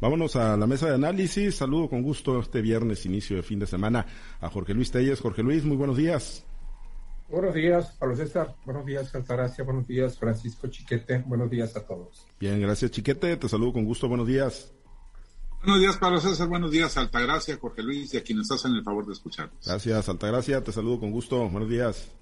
Vámonos a la mesa de análisis. Saludo con gusto este viernes, inicio de fin de semana, a Jorge Luis Telles. Jorge Luis, muy buenos días. Buenos días, Pablo César. Buenos días, Altagracia. Buenos días, Francisco Chiquete. Buenos días a todos. Bien, gracias, Chiquete. Te saludo con gusto. Buenos días. Buenos días, Pablo César. Buenos días, Altagracia, Jorge Luis y a quienes hacen el favor de escucharnos. Gracias, Altagracia. Te saludo con gusto. Buenos días.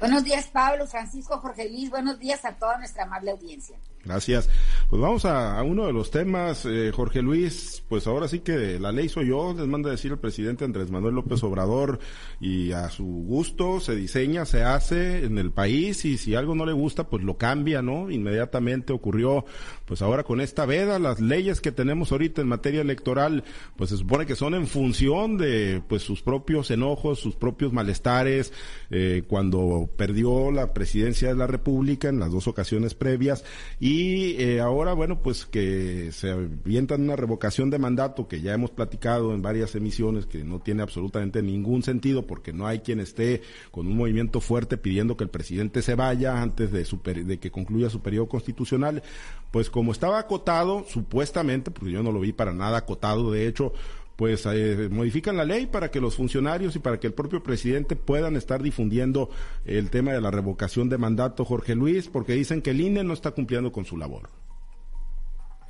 Buenos días, Pablo, Francisco, Jorge Luis. Buenos días a toda nuestra amable audiencia. Gracias. Pues vamos a, uno de los temas, eh, Jorge Luis. Pues ahora sí que la ley soy yo, les manda decir el presidente Andrés Manuel López Obrador y a su gusto se diseña, se hace en el país y si algo no le gusta, pues lo cambia, ¿no? Inmediatamente ocurrió, pues ahora con esta veda, las leyes que tenemos ahorita en materia electoral, pues se supone que son en función de, pues sus propios enojos, sus propios malestares, eh, cuando perdió la presidencia de la República en las dos ocasiones previas y eh, ahora, bueno, pues que se avientan una revocación de mandato que ya hemos platicado en varias emisiones que no tiene absolutamente ningún sentido porque no hay quien esté con un movimiento fuerte pidiendo que el presidente se vaya antes de, de que concluya su periodo constitucional. Pues como estaba acotado, supuestamente, porque yo no lo vi para nada acotado, de hecho, pues eh, modifican la ley para que los funcionarios y para que el propio presidente puedan estar difundiendo el tema de la revocación de mandato, Jorge Luis, porque dicen que el INE no está cumpliendo con su labor.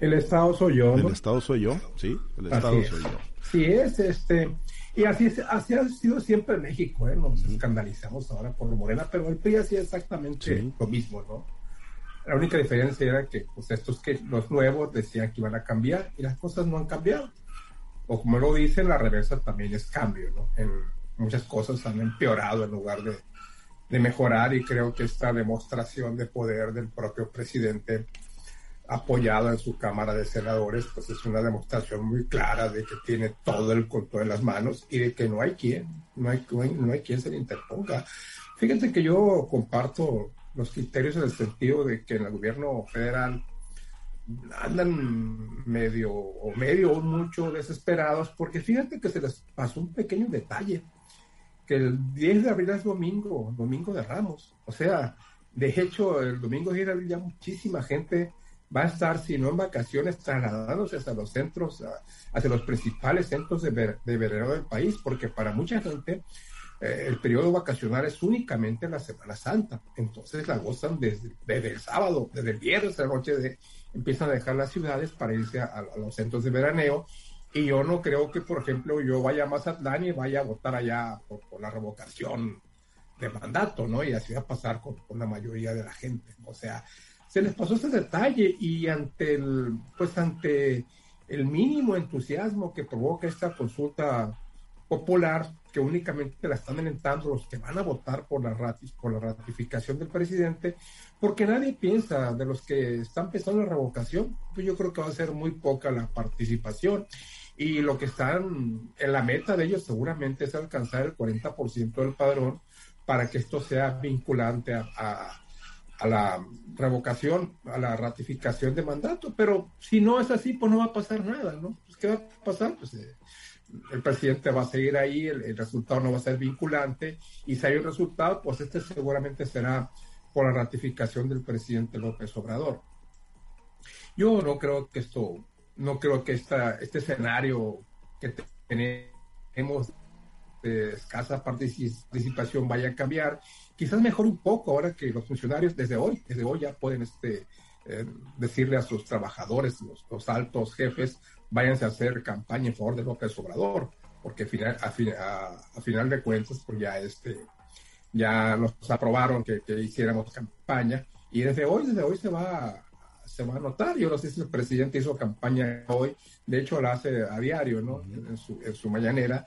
El Estado soy yo. El Estado soy yo, sí, el Estado soy yo. Sí es, este, y así, así ha sido siempre en México, ¿eh? Nos escandalizamos ahora por Morena, pero el PRI hacía exactamente lo mismo, ¿no? La única diferencia era que pues estos que los nuevos decían que iban a cambiar y las cosas no han cambiado o como lo dicen, la reversa también es cambio, ¿no? En muchas cosas han empeorado en lugar de, de mejorar y creo que esta demostración de poder del propio presidente apoyado en su Cámara de Senadores, pues es una demostración muy clara de que tiene todo el control en las manos y de que no hay quien, no hay, no hay quien se le interponga. Fíjense que yo comparto los criterios en el sentido de que en el gobierno federal andan medio o medio o mucho desesperados porque fíjate que se les pasó un pequeño detalle, que el 10 de abril es domingo, domingo de Ramos. O sea, de hecho, el domingo 10 de abril ya muchísima gente va a estar, si no en vacaciones, trasladándose hacia los centros, hacia los principales centros de, de verano del país, porque para mucha gente eh, el periodo vacacional es únicamente la Semana Santa. Entonces la gozan desde, desde el sábado, desde el viernes a la noche de, empiezan a dejar las ciudades para irse a, los centros de veraneo. Y yo no creo que, por ejemplo, yo vaya a Mazatlán y vaya a votar allá por, la revocación de mandato, ¿no? Y así va a pasar con, la mayoría de la gente. O sea, se les pasó ese detalle y ante el, pues ante el mínimo entusiasmo que provoca esta consulta popular, que únicamente la están alentando los que van a votar por la, por la ratificación del presidente, porque nadie piensa de los que están pensando en revocación, pues yo creo que va a ser muy poca la participación. Y lo que están en la meta de ellos seguramente es alcanzar el 40% del padrón para que esto sea vinculante a, la revocación, a la ratificación de mandato. Pero si no es así, pues no va a pasar nada, ¿no? Pues, ¿Qué va a pasar? Pues eh, el presidente va a seguir ahí, el, resultado no va a ser vinculante y si hay un resultado, pues este seguramente será por la ratificación del presidente López Obrador. Yo no creo que esto, no creo que esta, este escenario que tenemos de escasa participación vaya a cambiar. Quizás mejor un poco ahora que los funcionarios desde hoy, desde hoy ya pueden este, eh, decirle a sus trabajadores, los, los altos jefes, váyanse a hacer campaña en favor de López Obrador, porque final, a, final de cuentas, pues ya este, ya nos aprobaron que, hiciéramos campaña y desde hoy, desde hoy se va, se va a notar. Yo no sé si el presidente hizo campaña hoy, de hecho la hace a diario, ¿no? En su, en su mañanera,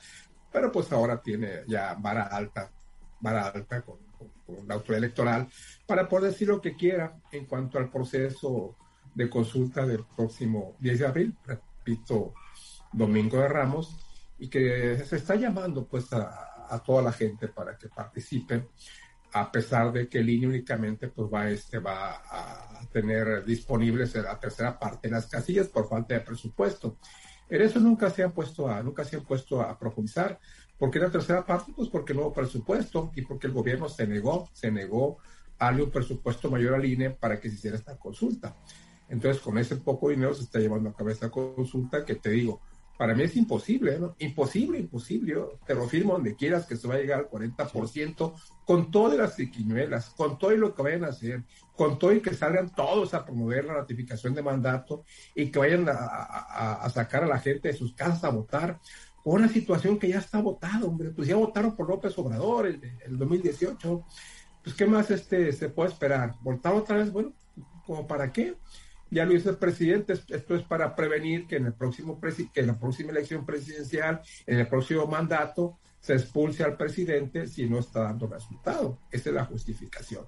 pero pues ahora tiene ya vara alta, vara alta con, con la autoridad electoral para poder decir lo que quiera en cuanto al proceso de consulta del próximo 10 de abril, Domingo de Ramos, y que se está llamando pues a, toda la gente para que participen, a pesar de que el INE únicamente pues va, este, va a tener disponibles la tercera parte de las casillas por falta de presupuesto. En eso nunca se han puesto a, nunca se han puesto a profundizar. ¿Por qué la tercera parte? Pues porque no hubo presupuesto y porque el gobierno se negó, se negó a darle un presupuesto mayor al INE para que se hiciera esta consulta. Entonces, con ese poco dinero se está llevando a cabo esta consulta que te digo, para mí es imposible, ¿no? Imposible, imposible. te lo firmo donde quieras que se va a llegar al 40% con todas las triquiñuelas, con todo lo que vayan a hacer, con todo y que salgan todos a promover la ratificación de mandato y que vayan a, sacar a la gente de sus casas a votar por una situación que ya está votada, hombre. Pues ya votaron por López Obrador el, el 2018. Pues, ¿qué más este, se puede esperar? ¿Votar otra vez? Bueno, ¿como para qué? Ya lo hizo el presidente, esto es para prevenir que en, el próximo que en la próxima elección presidencial, en el próximo mandato, se expulse al presidente si no está dando resultado. Esa es la justificación.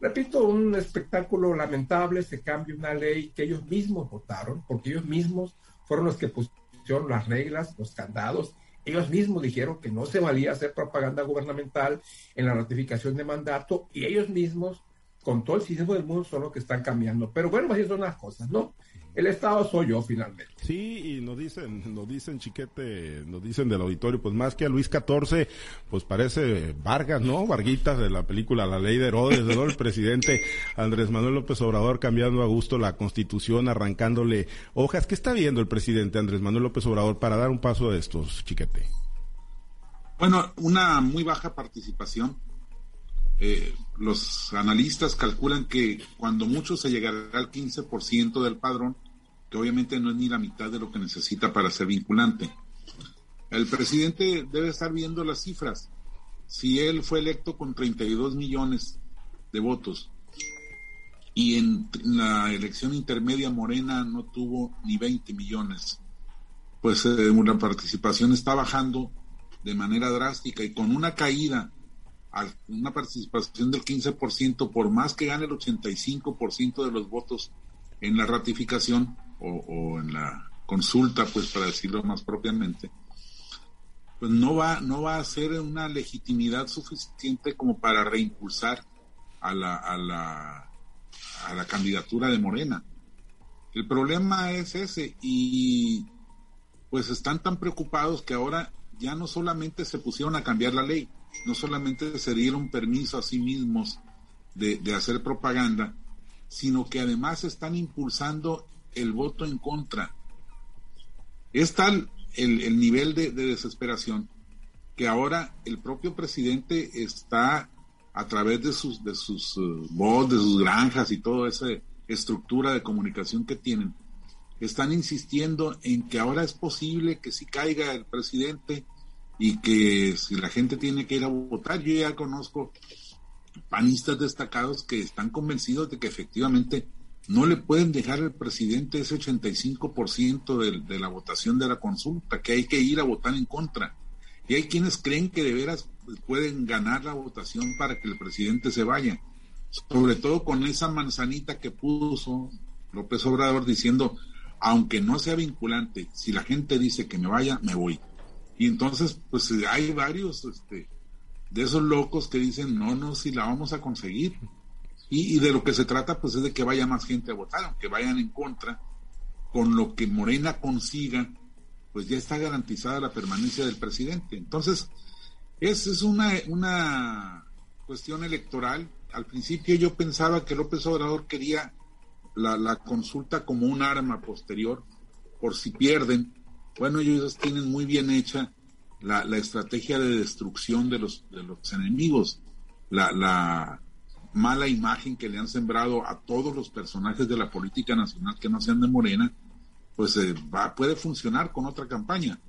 Repito, un espectáculo lamentable, se cambia una ley que ellos mismos votaron, porque ellos mismos fueron los que pusieron las reglas, los candados, ellos mismos dijeron que no se valía hacer propaganda gubernamental en la ratificación de mandato y ellos mismos con todo el sistema del mundo son los que están cambiando. Pero bueno, así son las cosas, ¿no? El Estado soy yo finalmente. Sí, y nos dicen, nos dicen chiquete, nos dicen del auditorio, pues más que a Luis XIV, pues parece Vargas, ¿no? Varguitas de la película La Ley de Herodes, ¿no? El presidente Andrés Manuel López Obrador cambiando a gusto la constitución, arrancándole hojas. ¿Qué está viendo el presidente Andrés Manuel López Obrador para dar un paso de estos, chiquete? Bueno, una muy baja participación eh, los analistas calculan que cuando mucho se llegará al 15% del padrón, que obviamente no es ni la mitad de lo que necesita para ser vinculante. El presidente debe estar viendo las cifras. Si él fue electo con 32 millones de votos y en la elección intermedia Morena no tuvo ni 20 millones, pues eh, la participación está bajando de manera drástica y con una caída una participación del 15%, por más que gane el 85% de los votos en la ratificación o, en la consulta, pues para decirlo más propiamente, pues no va, no va a ser una legitimidad suficiente como para reimpulsar a la, a la, a la candidatura de Morena. El problema es ese y pues están tan preocupados que ahora ya no solamente se pusieron a cambiar la ley, no solamente se dieron permiso a sí mismos de, hacer propaganda, sino que además están impulsando el voto en contra. Es tal el, nivel de, desesperación que ahora el propio presidente está a través de sus de sus uh, de sus granjas y toda esa estructura de comunicación que tienen, están insistiendo en que ahora es posible que si caiga el presidente y que si la gente tiene que ir a votar, yo ya conozco panistas destacados que están convencidos de que efectivamente no le pueden dejar al presidente ese 85% de, de la votación de la consulta, que hay que ir a votar en contra. Y hay quienes creen que de veras pueden ganar la votación para que el presidente se vaya. Sobre todo con esa manzanita que puso López Obrador diciendo, aunque no sea vinculante, si la gente dice que me vaya, me voy. Y entonces, pues hay varios este, de esos locos que dicen, no, no, si la vamos a conseguir. Y, de lo que se trata, pues es de que vaya más gente a votar, aunque vayan en contra, con lo que Morena consiga, pues ya está garantizada la permanencia del presidente. Entonces, es, es una, una cuestión electoral. Al principio yo pensaba que López Obrador quería la, la consulta como un arma posterior, por si pierden, bueno, ellos tienen muy bien hecha la, estrategia de destrucción de los, de los enemigos, la, mala imagen que le han sembrado a todos los personajes de la política nacional que no sean de Morena, pues eh, va, puede funcionar con otra campaña.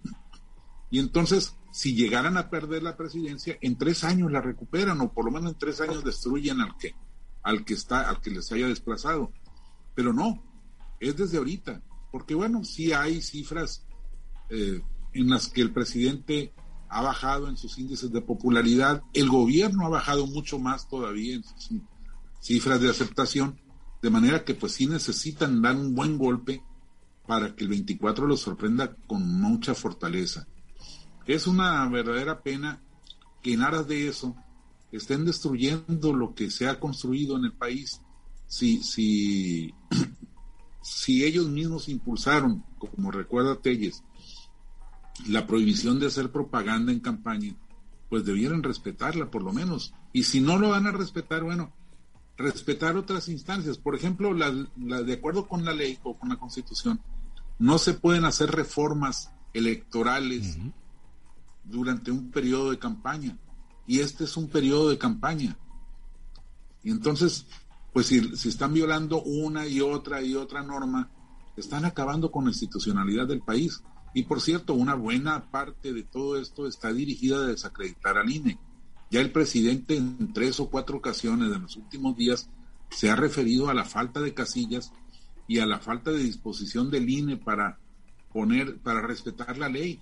Y entonces, si llegaran a perder la presidencia, en tres años la recuperan, o por lo menos en tres años destruyen al que, al que está, al que les haya desplazado. Pero no, es desde ahorita, porque bueno, sí hay cifras eh, en las que el presidente ha bajado en sus índices de popularidad, el gobierno ha bajado mucho más todavía en sus cifras de aceptación, de manera que pues sí necesitan dar un buen golpe para que el 24 los sorprenda con mucha fortaleza. Es una verdadera pena que en aras de eso estén destruyendo lo que se ha construido en el país. Si, si, si ellos mismos impulsaron, como recuerda Telles, la prohibición de hacer propaganda en campaña, pues debieran respetarla por lo menos. Y si no lo van a respetar, bueno, respetar otras instancias. Por ejemplo, la, de acuerdo con la ley o con la constitución, no se pueden hacer reformas electorales durante un periodo de campaña. Y este es un periodo de campaña. Y entonces, pues si, si están violando una y otra y otra norma, están acabando con la institucionalidad del país. Y por cierto, una buena parte de todo esto está dirigida a desacreditar al INE. Ya el presidente en tres o cuatro ocasiones de los últimos días se ha referido a la falta de casillas y a la falta de disposición del INE para poner, para respetar la ley,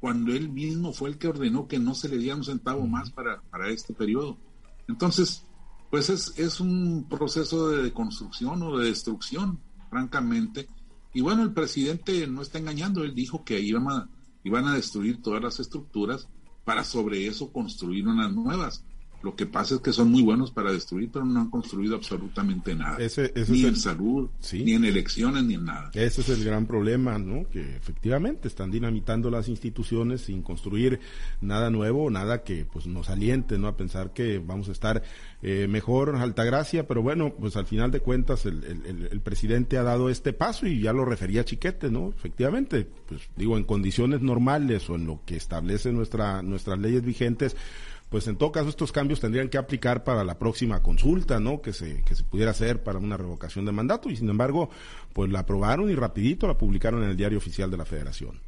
cuando él mismo fue el que ordenó que no se le diera un centavo más para, para este periodo. Entonces, pues es, es un proceso de deconstrucción o de destrucción, francamente. Y bueno, el presidente no está engañando, él dijo que iban a, iban a destruir todas las estructuras para sobre eso construir unas nuevas. Lo que pasa es que son muy buenos para destruir, pero no han construido absolutamente nada. ni en salud, ni en elecciones, ni en nada. Ese es el gran problema, ¿no? Que efectivamente están dinamitando las instituciones sin construir nada nuevo, nada que pues nos aliente, ¿no? A pensar que vamos a estar eh, mejor, Altagracia, pero bueno, pues al final de cuentas el, el, el, presidente ha dado este paso y ya lo refería Chiquete, ¿no? Efectivamente, pues digo, en condiciones normales o en lo que establece nuestra, nuestras leyes vigentes, pues en todo caso estos cambios tendrían que aplicar para la próxima consulta, ¿no? Que se, que se pudiera hacer para una revocación de mandato y sin embargo, pues la aprobaron y rapidito la publicaron en el diario oficial de la federación.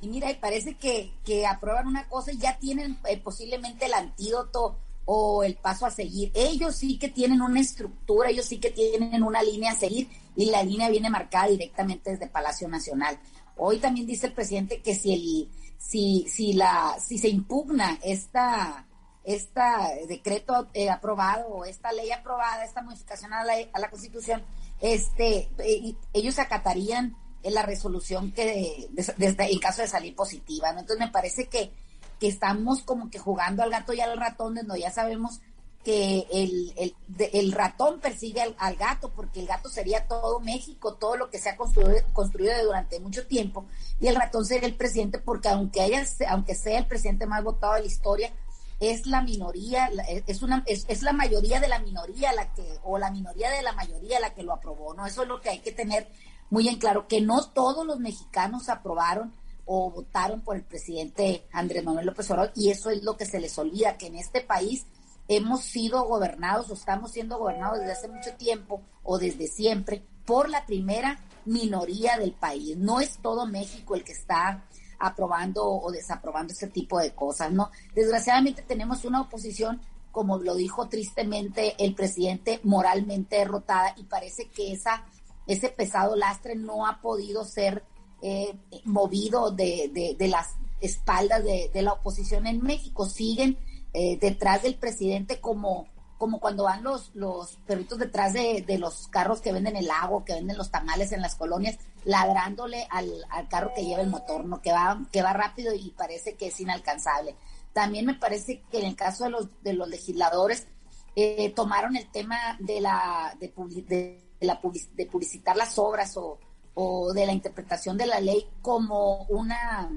Y mira, y parece que, que aprueban una cosa y ya tienen eh, posiblemente el antídoto o el paso a seguir. Ellos sí que tienen una estructura, ellos sí que tienen una línea a seguir y la línea viene marcada directamente desde Palacio Nacional. Hoy también dice el presidente que si el si, si, la, si se impugna esta, esta decreto eh, aprobado o esta ley aprobada, esta modificación a la, a la Constitución, este, eh, ellos acatarían la resolución que desde en caso de salir positiva. Entonces me parece que, que estamos como que jugando al gato y al ratón, donde ya sabemos que el, el, el ratón persigue al, gato, porque el gato sería todo México, todo lo que se ha construido, construido durante mucho tiempo, y el ratón sería el presidente, porque aunque, haya, aunque sea el presidente más votado de la historia, es la minoría, es, una, es, es, la mayoría de la minoría la que, o la minoría de la mayoría la que lo aprobó, ¿no? Eso es lo que hay que tener muy en claro, que no todos los mexicanos aprobaron o votaron por el presidente Andrés Manuel López Obrador, y eso es lo que se les olvida, que en este país hemos sido gobernados o estamos siendo gobernados desde hace mucho tiempo o desde siempre por la primera minoría del país. No es todo México el que está aprobando o desaprobando ese tipo de cosas, ¿no? Desgraciadamente tenemos una oposición, como lo dijo tristemente el presidente, moralmente derrotada y parece que esa, ese pesado lastre no ha podido ser eh, movido de, de, las espaldas de, de la oposición en México. Siguen eh, detrás del presidente como, como cuando van los, los perritos detrás de, los carros que venden el agua, que venden los tamales en las colonias, ladrándole al, carro que lleva el motor, ¿no? Que va, que va rápido y parece que es inalcanzable. También me parece que en el caso de los, de los legisladores, eh, tomaron el tema de la, de, de, la de publicitar las obras o, o de la interpretación de la ley como una,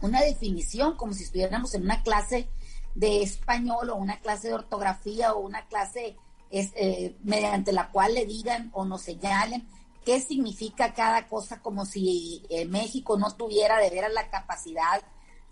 una definición, como si estuviéramos en una clase de español o una clase de ortografía o una clase eh, mediante la cual le digan o nos señalen qué significa cada cosa, como si eh, México no tuviera de veras la capacidad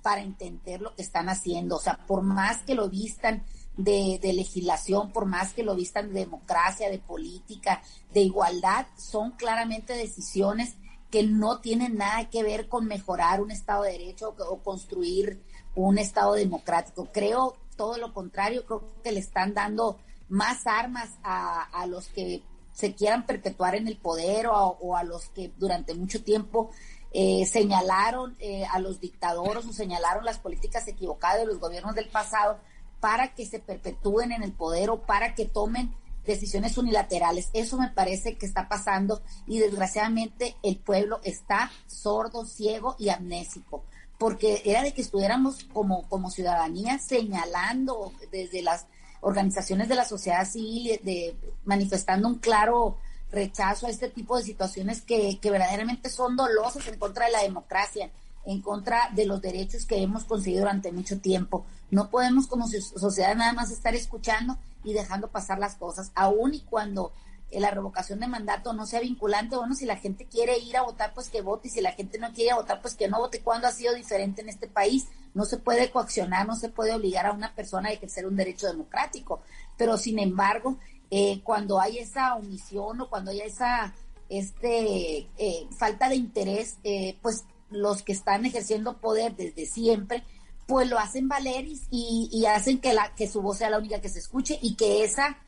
para entender lo que están haciendo. O sea, por más que lo vistan de, de, legislación, por más que lo vistan de democracia, de política, de igualdad, son claramente decisiones que no tienen nada que ver con mejorar un Estado de Derecho o, o construir un Estado democrático. Creo todo lo contrario, creo que le están dando más armas a, los que se quieran perpetuar en el poder o a, los que durante mucho tiempo eh, señalaron eh, a los dictadores o señalaron las políticas equivocadas de los gobiernos del pasado para que se perpetúen en el poder o para que tomen decisiones unilaterales. Eso me parece que está pasando y desgraciadamente el pueblo está sordo, ciego y amnésico porque era de que estuviéramos como, como ciudadanía señalando desde las organizaciones de la sociedad civil, de, manifestando un claro rechazo a este tipo de situaciones que, que verdaderamente son dolosas en contra de la democracia, en contra de los derechos que hemos conseguido durante mucho tiempo. No podemos como sociedad nada más estar escuchando y dejando pasar las cosas, aún y cuando la revocación de mandato no sea vinculante, bueno, si la gente quiere ir a votar, pues que vote, y si la gente no quiere votar, pues que no vote. ¿Cuándo ha sido diferente en este país? No se puede coaccionar, no se puede obligar a una persona a ejercer un derecho democrático, pero sin embargo, eh, cuando hay esa omisión o cuando hay esa este eh, falta de interés, eh, pues los que están ejerciendo poder desde siempre, pues lo hacen valer y, y, hacen que, la, que su voz sea la única que se escuche y que esa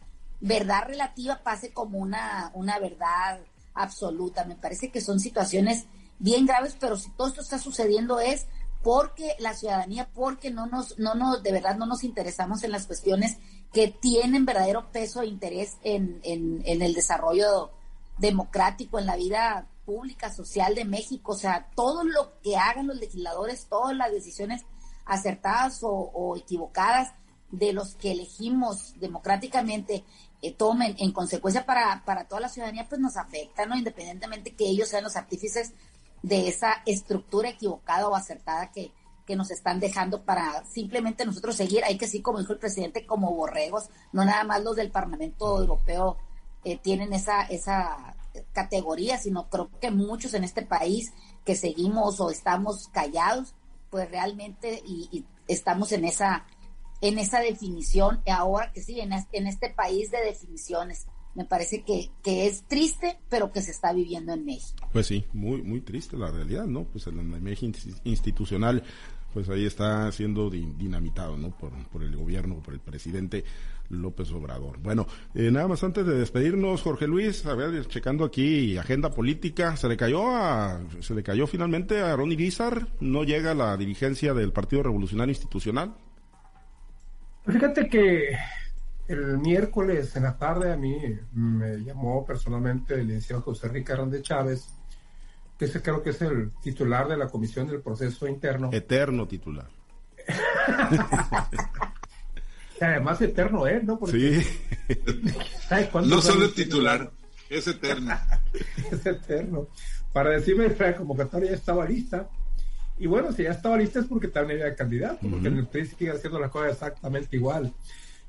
verdad relativa pase como una, una verdad absoluta. Me parece que son situaciones bien graves, pero si todo esto está sucediendo es porque la ciudadanía, porque no nos, no nos, de verdad no nos interesamos en las cuestiones que tienen verdadero peso e interés en, en, en el desarrollo democrático, en la vida pública, social de México. O sea, todo lo que hagan los legisladores, todas las decisiones acertadas o, equivocadas de los que elegimos democráticamente eh, tomen en consecuencia para, para toda la ciudadanía, pues nos afecta, ¿no? Independientemente que ellos sean los artífices de esa estructura equivocada o acertada que, que nos están dejando para simplemente nosotros seguir. Hay que sí, como dijo el presidente, como borregos, no nada más los del Parlamento Europeo eh, tienen esa, esa categoría, sino creo que muchos en este país que seguimos o estamos callados, pues realmente y, estamos en esa en esa definición ahora que sí en este, país de definiciones me parece que, que es triste pero que se está viviendo en México pues sí muy muy triste la realidad no pues el México institucional pues ahí está siendo dinamitado no por, por el gobierno por el presidente López Obrador. Bueno, eh, nada más antes de despedirnos, Jorge Luis, a ver, checando aquí agenda política, se le cayó a, se le cayó finalmente a Ronnie Guizar, no llega la dirigencia del Partido Revolucionario Institucional. Fíjate que el miércoles en la tarde a mí me llamó personalmente el licenciado José Ricardo de Chávez, que ese creo que es el titular de la Comisión del Proceso Interno. Eterno titular. además eterno es, ¿no? sí. no solo es titular, es eterno. es eterno. Para decirme que la convocatoria ya estaba lista. Y bueno, si ya estaba lista es porque también había candidato, porque en el PRI sigue haciendo las cosas exactamente igual.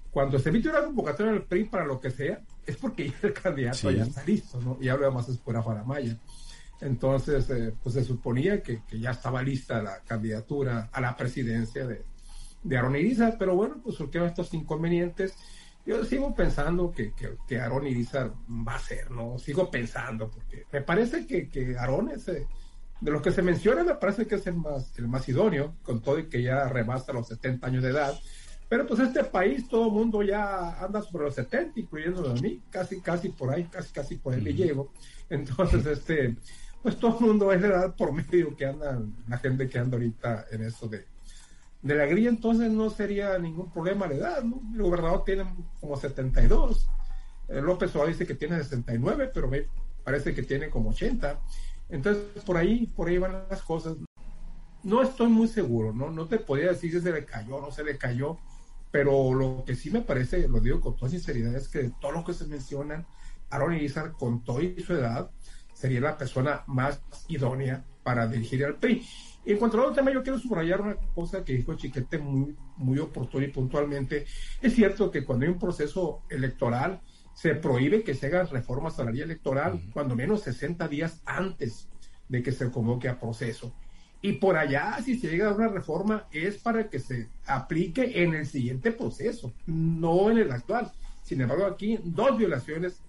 Cuando se emite una convocatoria en el PRI para lo que sea, es porque ya el candidato ya está listo, ¿no? Y ahora más es pura faramaya. Entonces, eh, pues se suponía que, que, ya estaba lista la candidatura a la presidencia de, de Aaron Irizar, pero bueno, pues surgieron estos inconvenientes. Yo sigo pensando que, que, que Aaron Irizar va a ser, ¿no? Sigo pensando, porque me parece que, que Aaron es, eh, de los que se menciona, me parece que es el más, el más idóneo, con todo y que ya rebasa los 70 años de edad. Pero pues este país, todo el mundo ya anda sobre los 70, incluyendo a mí, casi, casi por ahí, casi, casi por ahí le llevo. Entonces, este, pues todo el mundo es de edad por medio que anda, la gente que anda ahorita en eso de, de la grilla entonces no sería ningún problema la edad, ¿no? El gobernador tiene como 72, eh, López Obrador dice que tiene 69, pero me parece que tiene como 80. Entonces, por ahí, por ahí van las cosas. No estoy muy seguro, ¿no? No te podía decir si se le cayó o no se le cayó, pero lo que sí me parece, lo digo con toda sinceridad, es que todo lo que se mencionan, Aaron Izar, con toda su edad, sería la persona más idónea para dirigir al PRI. En cuanto al otro tema, yo quiero subrayar una cosa que dijo Chiquete muy, muy oportuna y puntualmente. Es cierto que cuando hay un proceso electoral, se prohíbe que se hagan reformas a la ley electoral, cuando menos 60 días antes de que se convoque a proceso. Y por allá, si se llega a una reforma, es para que se aplique en el siguiente proceso, no en el actual. Sin embargo, aquí dos violaciones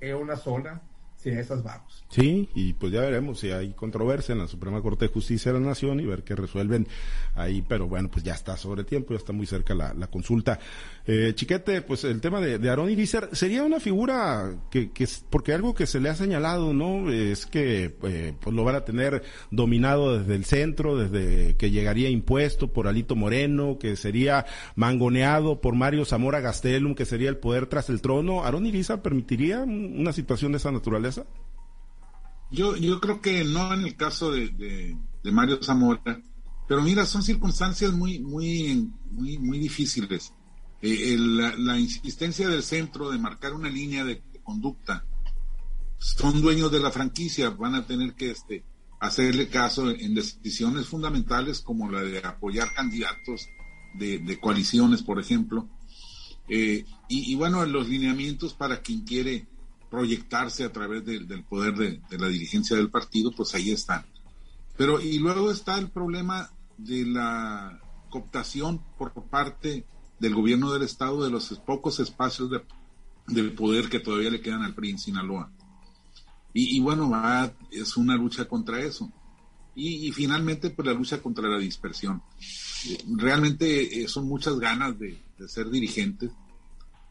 en una sola Sí, esas vamos. Sí, y pues ya veremos si hay controversia en la Suprema Corte de Justicia de la Nación y ver qué resuelven ahí, pero bueno, pues ya está sobre tiempo, ya está muy cerca la, la consulta. Eh, Chiquete, pues el tema de, de Aarón Irizar sería una figura que, que, porque algo que se le ha señalado, ¿no? Es que eh, pues lo van a tener dominado desde el centro, desde que llegaría impuesto por Alito Moreno, que sería mangoneado por Mario Zamora Gastelum, que sería el poder tras el trono. ¿Aarón Irizar permitiría una situación de esa naturaleza? Yo, yo creo que no en el caso de, Mario Zamora, pero mira, son circunstancias muy, muy, muy, muy difíciles. Eh, la, insistencia del centro de marcar una línea de, conducta. Son dueños de la franquicia, van a tener que este, hacerle caso en decisiones fundamentales como la de apoyar candidatos de, coaliciones, por ejemplo. Eh, y, bueno, los lineamientos para quien quiere proyectarse a través del poder de, la dirigencia del partido, pues ahí están. Pero y luego está el problema de la cooptación por parte del gobierno del estado de los pocos espacios de, del poder que todavía le quedan al PRI en Sinaloa. Y, bueno, es una lucha contra eso. Y, finalmente, pues la lucha contra la dispersión. Realmente eh, son muchas ganas de, ser dirigentes,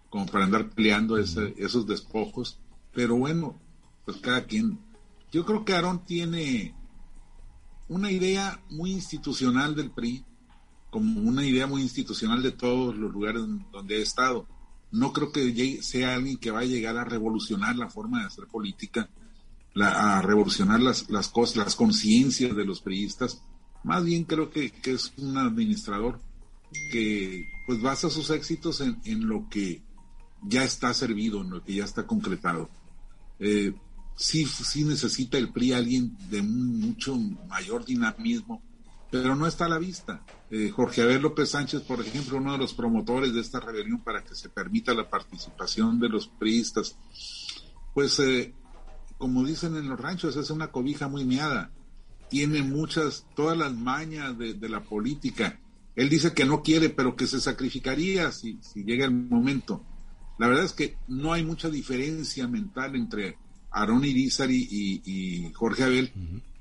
como para andar peleando esos despojos. Pero bueno, pues cada quien. Yo creo que Aarón tiene una idea muy institucional del PRI, como una idea muy institucional de todos los lugares donde he estado. No creo que sea alguien que va a llegar a revolucionar la forma de hacer política, a revolucionar las, las cosas, las conciencias de los priistas. Más bien creo que, es un administrador que pues basa sus éxitos en, en, lo que ya está servido, en lo que ya está concretado. Eh, sí, sí necesita el PRI alguien de mucho mayor dinamismo, pero no está a la vista. Eh, Jorge Abel López Sánchez, por ejemplo, uno de los promotores de esta rebelión para que se permita la participación de los priistas, pues eh, como dicen en los ranchos, es una cobija muy miada. Tiene muchas, todas las mañas de, la política. Él dice que no quiere, pero que se sacrificaría si, si llega el momento. La verdad es que no hay mucha diferencia mental entre Aarón Irizarry y, Jorge Abel,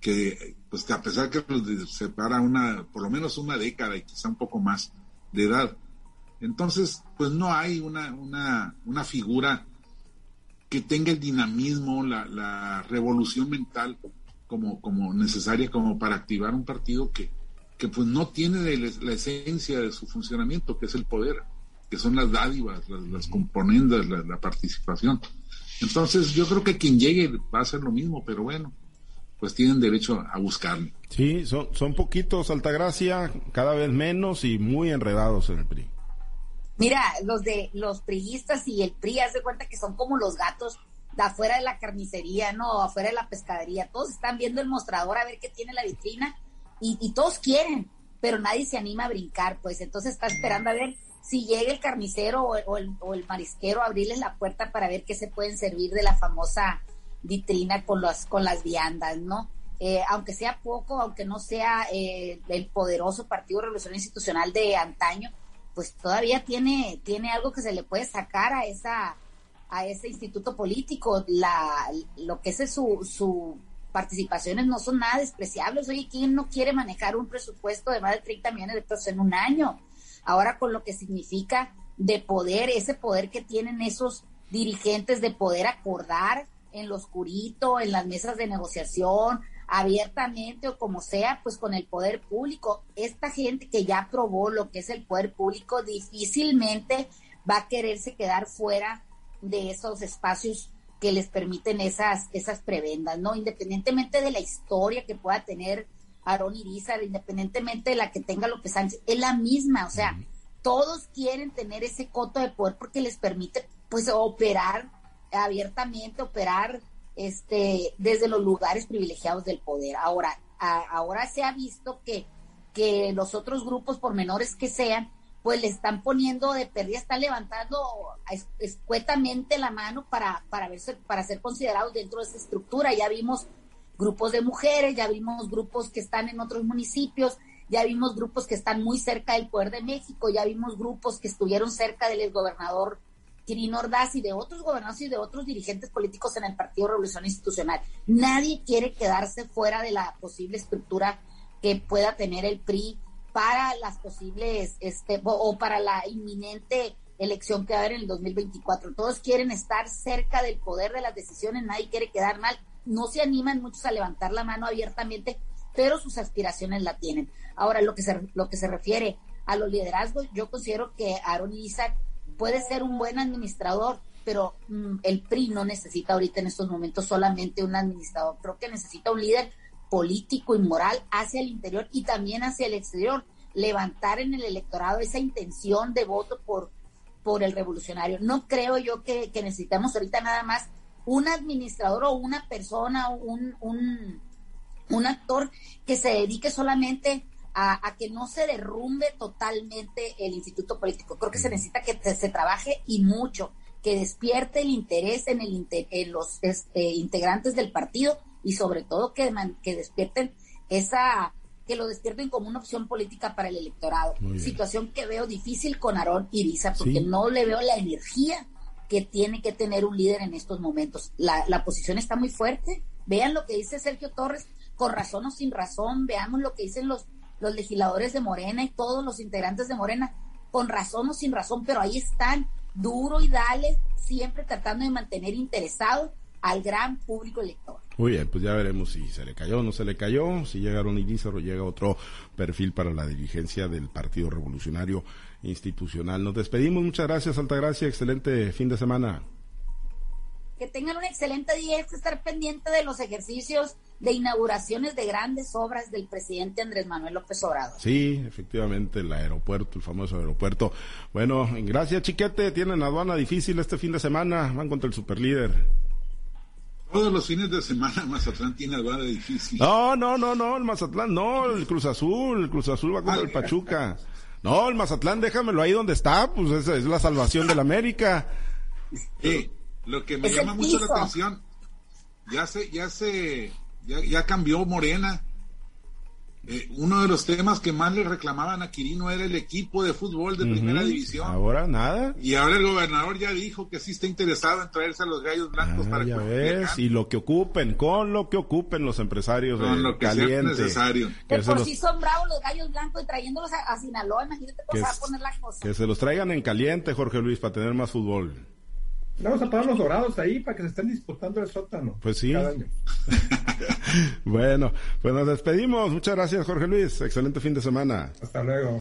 que pues a pesar que los separa una, por lo menos una década y quizá un poco más de edad. Entonces, pues no hay una, una, una figura que tenga el dinamismo, la, la revolución mental como, como necesaria como para activar un partido que, que pues no tiene la esencia de su funcionamiento, que es el poder, que son las dádivas, las, componentes, la participación. Entonces, yo creo que quien llegue va a hacer lo mismo, pero bueno, pues tienen derecho a buscarle. Sí, son, son poquitos, Altagracia, cada vez menos y muy enredados en el PRI. Mira, los de los priistas y el PRI, haz de cuenta que son como los gatos de afuera de la carnicería, ¿no? Afuera de la pescadería. Todos están viendo el mostrador a ver qué tiene la vitrina y, y todos quieren, pero nadie se anima a brincar, pues entonces está esperando a ver si llega el carnicero o, el, marisquero a abrirles la puerta para ver qué se pueden servir de la famosa vitrina con, las con las viandas, ¿no? Eh, aunque sea poco, aunque no sea eh, el poderoso Partido Revolución Institucional de antaño, pues todavía tiene, tiene algo que se le puede sacar a esa a ese instituto político. La, lo que es su, su participaciones no son nada despreciables. Oye, ¿quién no quiere manejar un presupuesto de más de 30 millones de pesos en un año? ahora con lo que significa de poder, ese poder que tienen esos dirigentes de poder acordar en lo oscurito, en las mesas de negociación, abiertamente o como sea, pues con el poder público. Esta gente que ya probó lo que es el poder público difícilmente va a quererse quedar fuera de esos espacios que les permiten esas, esas prebendas, ¿no? Independientemente de la historia que pueda tener Aarón Irizar, independientemente de la que tenga López Sánchez, es la misma, o sea, todos quieren tener ese coto de poder porque les permite pues operar abiertamente, operar este desde los lugares privilegiados del poder. Ahora, ahora se ha visto que, que los otros grupos, por menores que sean, pues le están poniendo de pérdida, están levantando escuetamente la mano para, para, verse, para ser considerados dentro de esa estructura. Ya vimos grupos de mujeres, ya vimos grupos que están en otros municipios, ya vimos grupos que están muy cerca del poder de México, ya vimos grupos que estuvieron cerca del exgobernador Y de otros gobernadores y de otros dirigentes políticos en el Partido Revolución Institucional. Nadie quiere quedarse fuera de la posible estructura que pueda tener el PRI para las posibles, este, o para la inminente elección que va a haber en el 2024. Todos quieren estar cerca del poder de las decisiones, nadie quiere quedar mal no se animan muchos a levantar la mano abiertamente, pero sus aspiraciones la tienen. Ahora, lo que se, lo que se refiere a los liderazgos, yo considero que Aaron Isaac puede ser un buen administrador, pero mm, el PRI no necesita ahorita en estos momentos solamente un administrador, creo que necesita un líder político y moral hacia el interior y también hacia el exterior, levantar en el electorado esa intención de voto por, por el revolucionario. No creo yo que, necesitamos ahorita nada más un administrador o una persona, un, un, un actor que se dedique solamente a, que no se derrumbe totalmente el instituto político. Creo que se necesita que se, trabaje y mucho, que despierte el interés en, el, en los este, integrantes del partido y sobre todo que, que despierten esa que lo despierten como una opción política para el electorado. Situación que veo difícil con Aarón Iriza porque no le veo la energía que tiene que tener un líder en estos momentos. La, la posición está muy fuerte. Vean lo que dice Sergio Torres, con razón o sin razón. Veamos lo que dicen los los legisladores de Morena y todos los integrantes de Morena, con razón o sin razón, pero ahí están, duro y dale, siempre tratando de mantener interesado al gran público elector. Muy bien, pues ya veremos si se le cayó o no se le cayó, si llega Ron o llega otro perfil para la dirigencia del Partido Revolucionario Institucional. Nos despedimos, muchas gracias, Altagracia, excelente fin de semana. Que tengan un excelente día, es estar pendiente de los ejercicios de inauguraciones de grandes obras del presidente Andrés Manuel López Obrador. Sí, efectivamente, el aeropuerto, el famoso aeropuerto. Bueno, gracias Chiquete, tienen aduana difícil este fin de semana, van contra el superlíder. Todos los fines de semana Mazatlán tiene aduana difícil. No, no, no, no, el Mazatlán no, el Cruz Azul, el Cruz Azul va contra el Pachuca. No, el Mazatlán déjamelo ahí donde está, pues esa es la salvación del América. Sí, lo que me llama mucho la atención, ya se, ya se ya, cambió Morena. Eh, uno de los temas que más le reclamaban a Quirino era el equipo de fútbol de primera división. Ahora nada. Y ahora el gobernador ya dijo que sí está interesado en traerse a los gallos blancos ah, para ya ves, y lo que ocupen, con lo que ocupen los empresarios con lo que caliente. Sea necesario. Que, por sí son bravos los gallos blancos y trayéndolos a, Sinaloa, imagínate cómo va a poner la cosa. Que se los traigan en caliente, Jorge Luis, para tener más fútbol. Vamos a poner los dorados ahí para que se estén disputando el sótano. Pues sí. bueno, pues nos despedimos. Muchas gracias, Jorge Luis. Excelente fin de semana. Hasta luego.